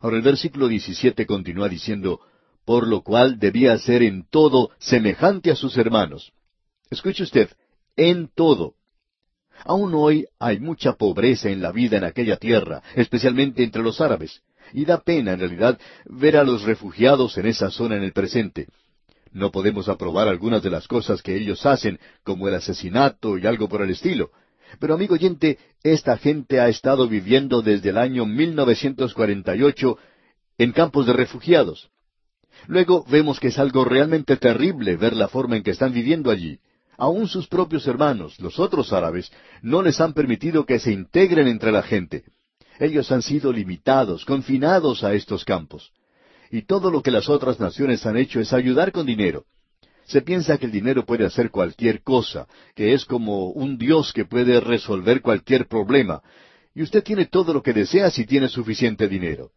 Ahora el versículo 17 continúa diciendo, por lo cual debía ser en todo semejante a sus hermanos. Escuche usted, en todo. Aún hoy hay mucha pobreza en la vida en aquella tierra, especialmente entre los árabes, y da pena en realidad ver a los refugiados en esa zona en el presente. No podemos aprobar algunas de las cosas que ellos hacen, como el asesinato y algo por el estilo. Pero amigo oyente, esta gente ha estado viviendo desde el año 1948 en campos de refugiados. Luego vemos que es algo realmente terrible ver la forma en que están viviendo allí. Aún sus propios hermanos, los otros árabes, no les han permitido que se integren entre la gente. Ellos han sido limitados, confinados a estos campos. Y todo lo que las otras naciones han hecho es ayudar con dinero. Se piensa que el dinero puede hacer cualquier cosa, que es como un Dios que puede resolver cualquier problema. y usted tiene todo lo que desea si tiene suficiente dinero.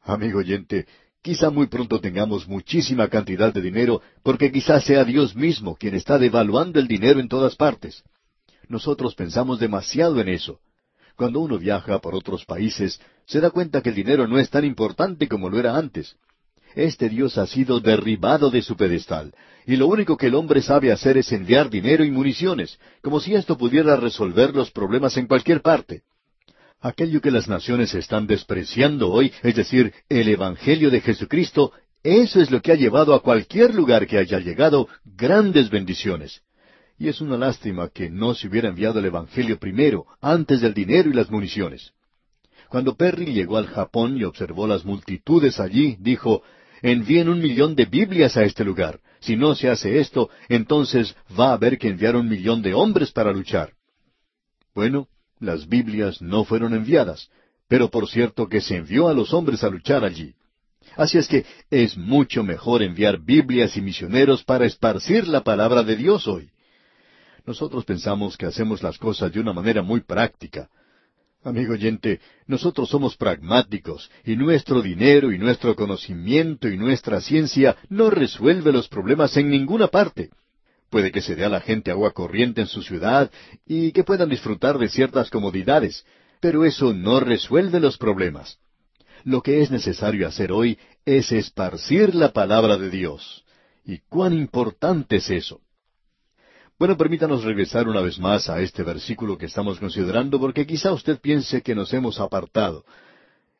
Amigo oyente, quizá muy pronto tengamos muchísima cantidad de dinero, porque quizá sea Dios mismo quien está devaluando el dinero en todas partes. Nosotros pensamos demasiado en eso. Cuando uno viaja por otros países, se da cuenta que el dinero no es tan importante como lo era antes. Este Dios ha sido derribado de su pedestal, y lo único que el hombre sabe hacer es enviar dinero y municiones, como si esto pudiera resolver los problemas en cualquier parte. Aquello que las naciones están despreciando hoy, es decir, el Evangelio de Jesucristo, eso es lo que ha llevado a cualquier lugar que haya llegado grandes bendiciones. Y es una lástima que no se hubiera enviado el Evangelio primero, antes del dinero y las municiones. Cuando Perry llegó al Japón y observó las multitudes allí, dijo, envíen un millón de Biblias a este lugar. Si no se hace esto, entonces va a haber que enviar un millón de hombres para luchar. Bueno, las Biblias no fueron enviadas, pero por cierto que se envió a los hombres a luchar allí. Así es que es mucho mejor enviar Biblias y misioneros para esparcir la palabra de Dios hoy. Nosotros pensamos que hacemos las cosas de una manera muy práctica, Amigo oyente, nosotros somos pragmáticos y nuestro dinero y nuestro conocimiento y nuestra ciencia no resuelve los problemas en ninguna parte. Puede que se dé a la gente agua corriente en su ciudad y que puedan disfrutar de ciertas comodidades, pero eso no resuelve los problemas. Lo que es necesario hacer hoy es esparcir la palabra de Dios. ¿Y cuán importante es eso? Bueno, permítanos regresar una vez más a este versículo que estamos considerando porque quizá usted piense que nos hemos apartado.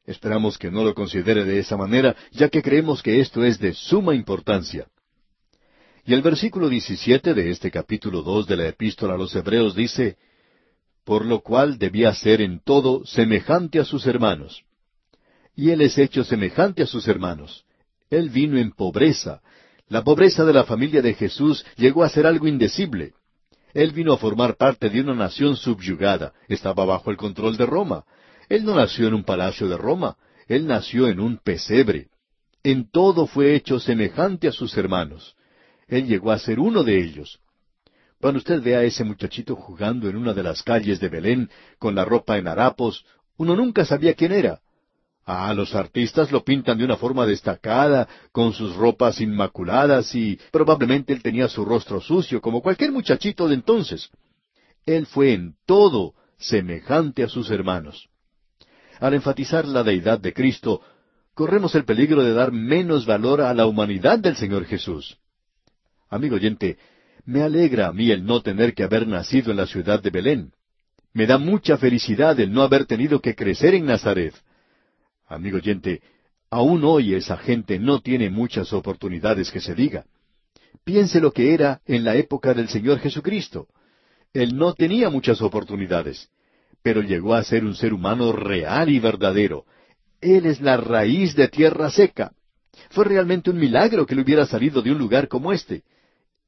Esperamos que no lo considere de esa manera, ya que creemos que esto es de suma importancia. Y el versículo 17 de este capítulo 2 de la epístola a los Hebreos dice, Por lo cual debía ser en todo semejante a sus hermanos. Y él es hecho semejante a sus hermanos. Él vino en pobreza, la pobreza de la familia de Jesús llegó a ser algo indecible. Él vino a formar parte de una nación subyugada, estaba bajo el control de Roma. Él no nació en un palacio de Roma, él nació en un pesebre. En todo fue hecho semejante a sus hermanos. Él llegó a ser uno de ellos. Cuando usted ve a ese muchachito jugando en una de las calles de Belén con la ropa en harapos, uno nunca sabía quién era. Ah, los artistas lo pintan de una forma destacada, con sus ropas inmaculadas y probablemente él tenía su rostro sucio, como cualquier muchachito de entonces. Él fue en todo semejante a sus hermanos. Al enfatizar la deidad de Cristo, corremos el peligro de dar menos valor a la humanidad del Señor Jesús. Amigo oyente, me alegra a mí el no tener que haber nacido en la ciudad de Belén. Me da mucha felicidad el no haber tenido que crecer en Nazaret. Amigo oyente, aún hoy esa gente no tiene muchas oportunidades que se diga. Piense lo que era en la época del Señor Jesucristo. Él no tenía muchas oportunidades, pero llegó a ser un ser humano real y verdadero. Él es la raíz de tierra seca. Fue realmente un milagro que le hubiera salido de un lugar como este.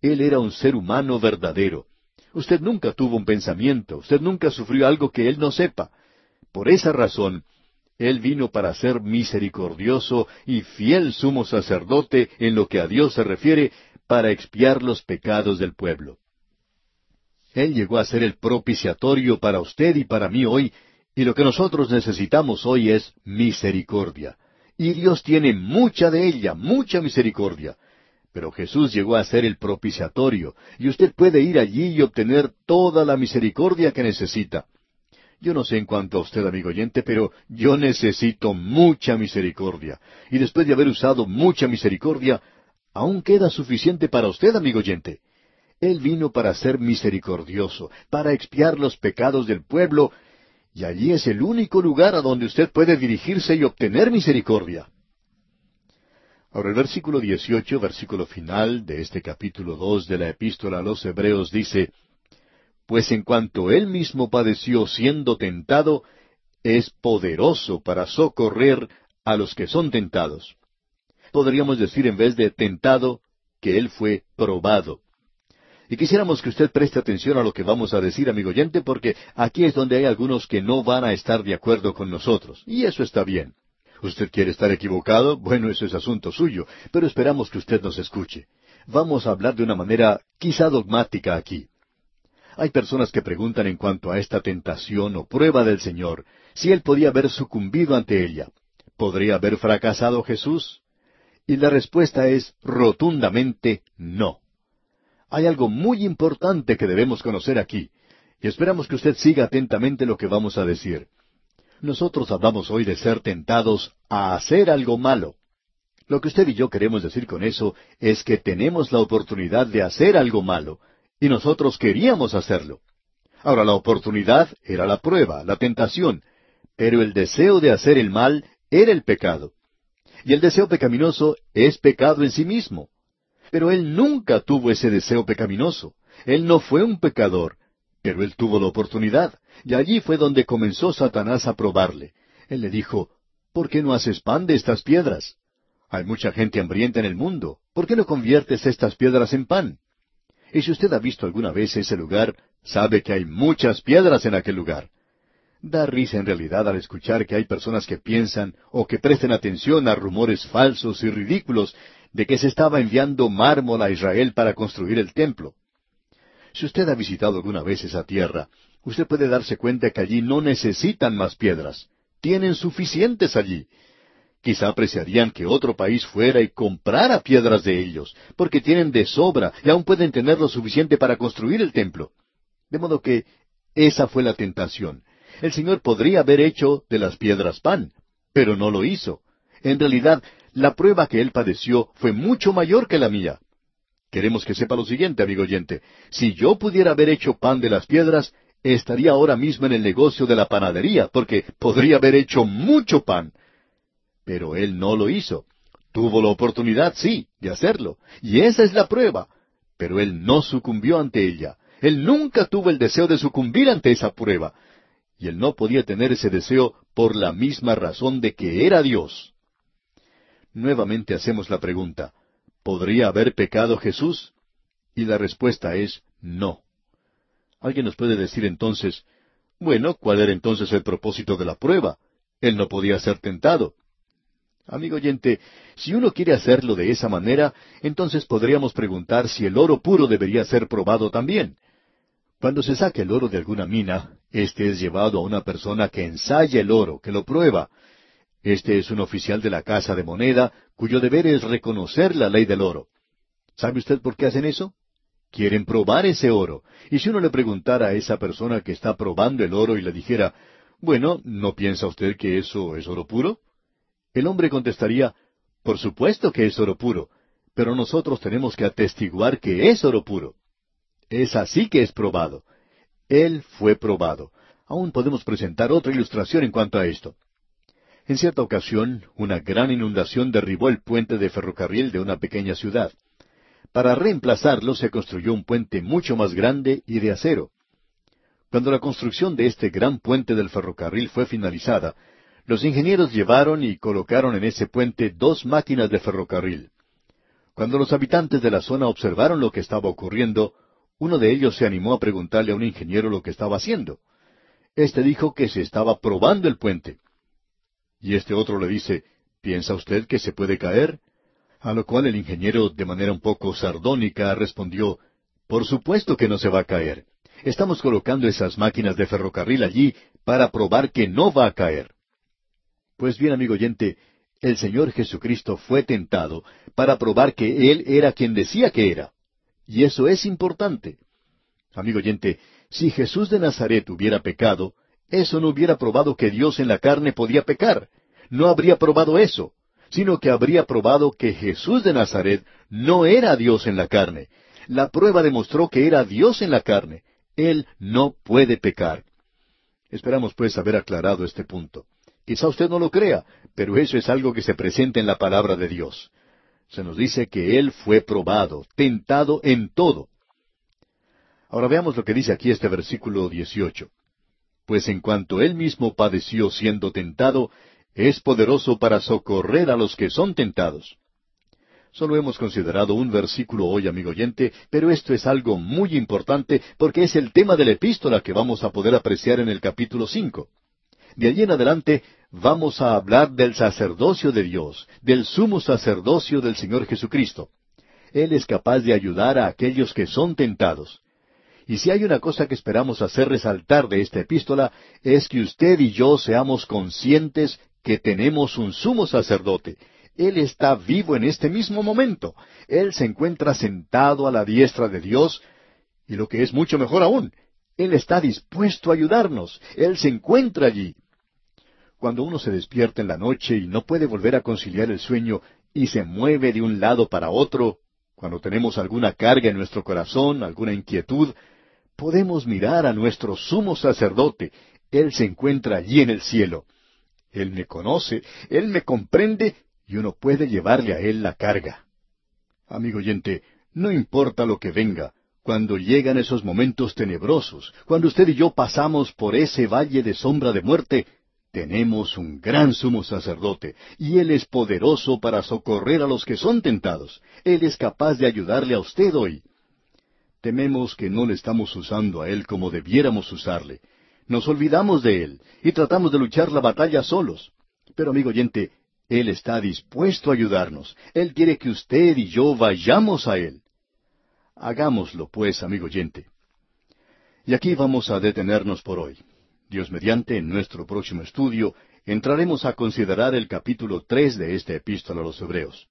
Él era un ser humano verdadero. Usted nunca tuvo un pensamiento, usted nunca sufrió algo que él no sepa. Por esa razón, él vino para ser misericordioso y fiel sumo sacerdote en lo que a Dios se refiere, para expiar los pecados del pueblo. Él llegó a ser el propiciatorio para usted y para mí hoy, y lo que nosotros necesitamos hoy es misericordia. Y Dios tiene mucha de ella, mucha misericordia. Pero Jesús llegó a ser el propiciatorio, y usted puede ir allí y obtener toda la misericordia que necesita. Yo no sé en cuanto a usted, amigo oyente, pero yo necesito mucha misericordia. Y después de haber usado mucha misericordia, aún queda suficiente para usted, amigo oyente. Él vino para ser misericordioso, para expiar los pecados del pueblo, y allí es el único lugar a donde usted puede dirigirse y obtener misericordia. Ahora el versículo 18, versículo final de este capítulo dos de la epístola a los Hebreos dice, pues en cuanto él mismo padeció siendo tentado, es poderoso para socorrer a los que son tentados. Podríamos decir en vez de tentado, que él fue probado. Y quisiéramos que usted preste atención a lo que vamos a decir, amigo oyente, porque aquí es donde hay algunos que no van a estar de acuerdo con nosotros, y eso está bien. ¿Usted quiere estar equivocado? Bueno, eso es asunto suyo, pero esperamos que usted nos escuche. Vamos a hablar de una manera quizá dogmática aquí. Hay personas que preguntan en cuanto a esta tentación o prueba del Señor, si Él podía haber sucumbido ante ella. ¿Podría haber fracasado Jesús? Y la respuesta es rotundamente no. Hay algo muy importante que debemos conocer aquí, y esperamos que usted siga atentamente lo que vamos a decir. Nosotros hablamos hoy de ser tentados a hacer algo malo. Lo que usted y yo queremos decir con eso es que tenemos la oportunidad de hacer algo malo, y nosotros queríamos hacerlo. Ahora, la oportunidad era la prueba, la tentación, pero el deseo de hacer el mal era el pecado. Y el deseo pecaminoso es pecado en sí mismo. Pero él nunca tuvo ese deseo pecaminoso. Él no fue un pecador, pero él tuvo la oportunidad. Y allí fue donde comenzó Satanás a probarle. Él le dijo, ¿por qué no haces pan de estas piedras? Hay mucha gente hambrienta en el mundo. ¿Por qué no conviertes estas piedras en pan? Y si usted ha visto alguna vez ese lugar, sabe que hay muchas piedras en aquel lugar. Da risa en realidad al escuchar que hay personas que piensan o que presten atención a rumores falsos y ridículos de que se estaba enviando mármol a Israel para construir el templo. Si usted ha visitado alguna vez esa tierra, usted puede darse cuenta que allí no necesitan más piedras. Tienen suficientes allí. Quizá apreciarían que otro país fuera y comprara piedras de ellos, porque tienen de sobra y aún pueden tener lo suficiente para construir el templo. De modo que esa fue la tentación. El Señor podría haber hecho de las piedras pan, pero no lo hizo. En realidad, la prueba que Él padeció fue mucho mayor que la mía. Queremos que sepa lo siguiente, amigo oyente. Si yo pudiera haber hecho pan de las piedras, estaría ahora mismo en el negocio de la panadería, porque podría haber hecho mucho pan. Pero Él no lo hizo. Tuvo la oportunidad, sí, de hacerlo. Y esa es la prueba. Pero Él no sucumbió ante ella. Él nunca tuvo el deseo de sucumbir ante esa prueba y él no podía tener ese deseo por la misma razón de que era Dios. Nuevamente hacemos la pregunta, ¿podría haber pecado Jesús? Y la respuesta es no. Alguien nos puede decir entonces, bueno, ¿cuál era entonces el propósito de la prueba? Él no podía ser tentado. Amigo oyente, si uno quiere hacerlo de esa manera, entonces podríamos preguntar si el oro puro debería ser probado también. Cuando se saca el oro de alguna mina, este es llevado a una persona que ensaya el oro, que lo prueba. Este es un oficial de la Casa de Moneda, cuyo deber es reconocer la ley del oro. ¿Sabe usted por qué hacen eso? Quieren probar ese oro. Y si uno le preguntara a esa persona que está probando el oro y le dijera, bueno, ¿no piensa usted que eso es oro puro? El hombre contestaría, por supuesto que es oro puro, pero nosotros tenemos que atestiguar que es oro puro. Es así que es probado. Él fue probado. Aún podemos presentar otra ilustración en cuanto a esto. En cierta ocasión, una gran inundación derribó el puente de ferrocarril de una pequeña ciudad. Para reemplazarlo se construyó un puente mucho más grande y de acero. Cuando la construcción de este gran puente del ferrocarril fue finalizada, los ingenieros llevaron y colocaron en ese puente dos máquinas de ferrocarril. Cuando los habitantes de la zona observaron lo que estaba ocurriendo, uno de ellos se animó a preguntarle a un ingeniero lo que estaba haciendo. Este dijo que se estaba probando el puente. Y este otro le dice, ¿piensa usted que se puede caer? A lo cual el ingeniero, de manera un poco sardónica, respondió, Por supuesto que no se va a caer. Estamos colocando esas máquinas de ferrocarril allí para probar que no va a caer. Pues bien, amigo oyente, el Señor Jesucristo fue tentado para probar que Él era quien decía que era. Y eso es importante. Amigo oyente, si Jesús de Nazaret hubiera pecado, eso no hubiera probado que Dios en la carne podía pecar. No habría probado eso, sino que habría probado que Jesús de Nazaret no era Dios en la carne. La prueba demostró que era Dios en la carne. Él no puede pecar. Esperamos pues haber aclarado este punto. Quizá usted no lo crea, pero eso es algo que se presenta en la palabra de Dios se nos dice que Él fue probado, tentado en todo. Ahora veamos lo que dice aquí este versículo 18. Pues en cuanto Él mismo padeció siendo tentado, es poderoso para socorrer a los que son tentados. Solo hemos considerado un versículo hoy, amigo oyente, pero esto es algo muy importante porque es el tema de la epístola que vamos a poder apreciar en el capítulo cinco. De allí en adelante vamos a hablar del sacerdocio de Dios, del sumo sacerdocio del Señor Jesucristo. Él es capaz de ayudar a aquellos que son tentados. Y si hay una cosa que esperamos hacer resaltar de esta epístola, es que usted y yo seamos conscientes que tenemos un sumo sacerdote. Él está vivo en este mismo momento. Él se encuentra sentado a la diestra de Dios, y lo que es mucho mejor aún, Él está dispuesto a ayudarnos. Él se encuentra allí. Cuando uno se despierta en la noche y no puede volver a conciliar el sueño y se mueve de un lado para otro, cuando tenemos alguna carga en nuestro corazón, alguna inquietud, podemos mirar a nuestro sumo sacerdote. Él se encuentra allí en el cielo. Él me conoce, Él me comprende y uno puede llevarle a Él la carga. Amigo oyente, no importa lo que venga, cuando llegan esos momentos tenebrosos, cuando usted y yo pasamos por ese valle de sombra de muerte, tenemos un gran sumo sacerdote, y Él es poderoso para socorrer a los que son tentados. Él es capaz de ayudarle a usted hoy. Tememos que no le estamos usando a Él como debiéramos usarle. Nos olvidamos de Él y tratamos de luchar la batalla solos. Pero amigo oyente, Él está dispuesto a ayudarnos. Él quiere que usted y yo vayamos a Él. Hagámoslo, pues, amigo oyente. Y aquí vamos a detenernos por hoy. Dios mediante, en nuestro próximo estudio, entraremos a considerar el capítulo tres de esta epístola a los Hebreos.